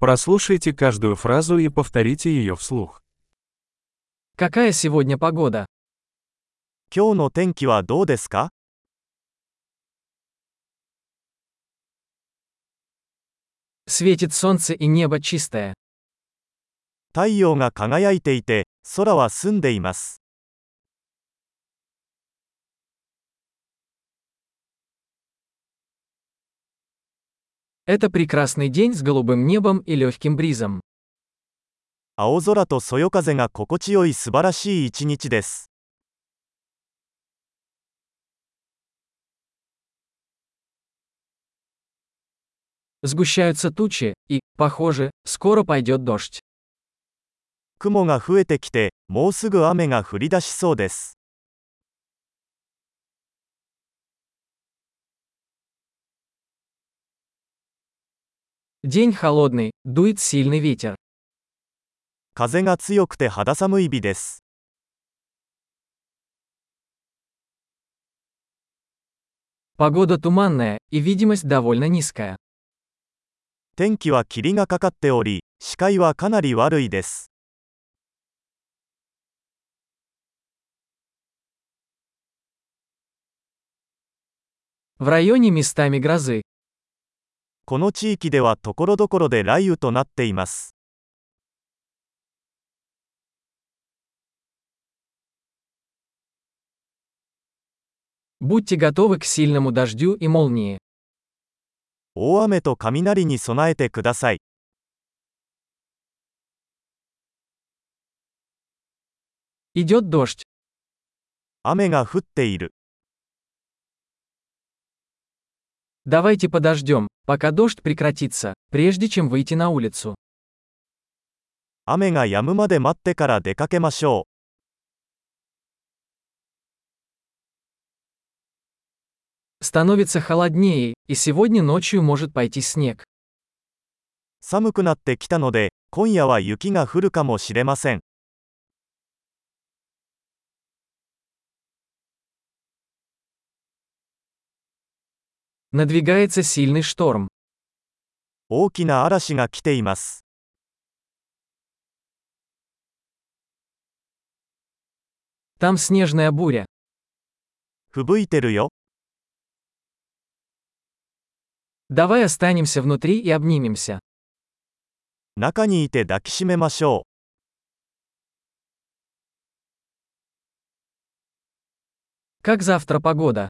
Прослушайте каждую фразу и повторите ее вслух. Какая сегодня погода? 今日の天気はどうですか Светит солнце и небо чистое. 太陽が輝いていて、空は澄んでいます。 Это прекрасный день с голубым небом и легким бризом. 青空とそよ風が心地よい素晴らしい一日です。 Сгущаются тучи, и, похоже, скоро пойдет дождь. 雲が増えてきて、もうすぐ雨が降り出しそうです。 День холодный, дует сильный ветер. 風が強くて肌寒い日です。 Погода туманная, и видимость довольно низкая. 天気は霧がかかっており、視界はかなり悪いです。 В районе местами грозы. この地域ではところどころで雷雨となっています。 Будьте готовы к сильному дождю и молнии. 大雨と雷に備えてください。 Идет дождь. 雨が降っている。 Давайте подождем, пока дождь прекратится, прежде чем выйти на улицу. 雨が止むまで待ってから出かけましょう。 Становится холоднее, и сегодня ночью может пойти снег. 寒くなってきたので、今夜は雪が降るかもしれません。 Надвигается сильный шторм. 大きな嵐が来ています。 Там снежная буря. 吹雪いてるよ。 Давай останемся внутри и обнимемся. 中にいて抱きしめましょう。 Как завтра погода?